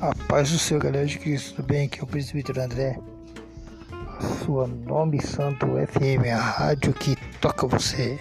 A paz do Senhor, galera de Cristo, tudo bem? Aqui é o presbítero André, a sua Nome Santo FM, a rádio que toca você.